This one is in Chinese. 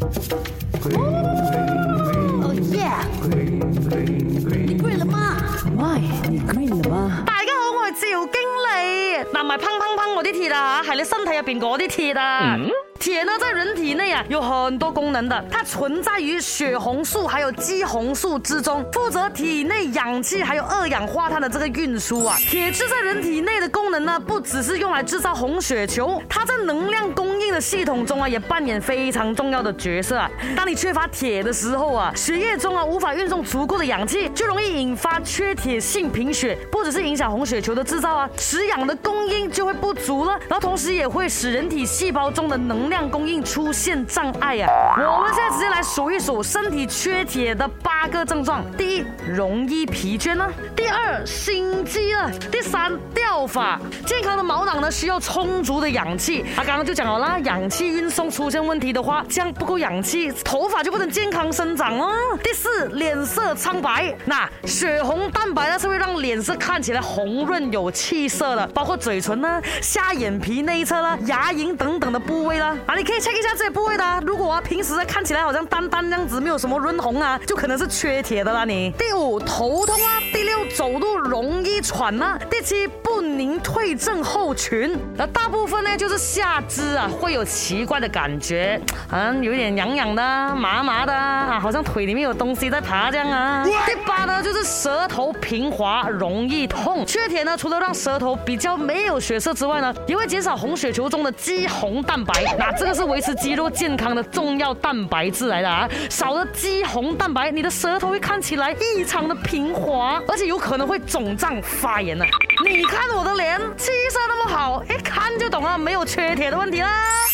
哦耶！你了吗你了吗？大家好，我系小经理。嗱，埋砰砰砰，我啲铁啊，系你身体入边嗰啲铁啊。铁呢，在人体内啊，有很多功能的。它存在于血红素还有肌红素之中，负责体内氧气还有二氧化碳的这个运输啊。铁质在人体内的功能呢，不只是用来制造红血球，它在能量。系统中啊，也扮演非常重要的角色啊。当你缺乏铁的时候啊，血液中啊无法运送足够的氧气，就容易引发缺铁性贫血。不只是影响红血球的制造啊，食氧的供应就会不足了，然后同时也会使人体细胞中的能量供应出现障碍啊。我们现在直接来数一数身体缺铁的八个症状：第一，容易疲倦啊；第二，心悸了；第三，掉发，健康的毛。需要充足的氧气，啊，刚刚就讲了，啦，氧气运送出现问题的话，这样不够氧气，头发就不能健康生长哦。第四，脸色苍白，那血红蛋白呢，是会让脸色看起来红润有气色的，包括嘴唇呢、下眼皮那一侧呢、牙龈等等的部位啦。啊，你可以 check 一下这些部位的，如果啊，平时看起来好像单单这样子没有什么润红啊，就可能是缺铁的啦。你第五，头痛啊；第六，走路容易喘啊。第七，不宁退症后。群，那大部分呢，就是下肢啊，会有奇怪的感觉，嗯，有点痒痒的、麻麻的啊，好像腿里面有东西在爬这样啊。第八呢，就是舌头平滑，容易痛。缺铁呢，除了让舌头比较没有血色之外呢，也会减少红血球中的肌红蛋白。那这个是维持肌肉健康的重要蛋白质来的啊，少了肌红蛋白，你的舌头会看起来异常的平滑，而且有可能会肿胀发炎呢。你看我的脸。缺铁的问题啦。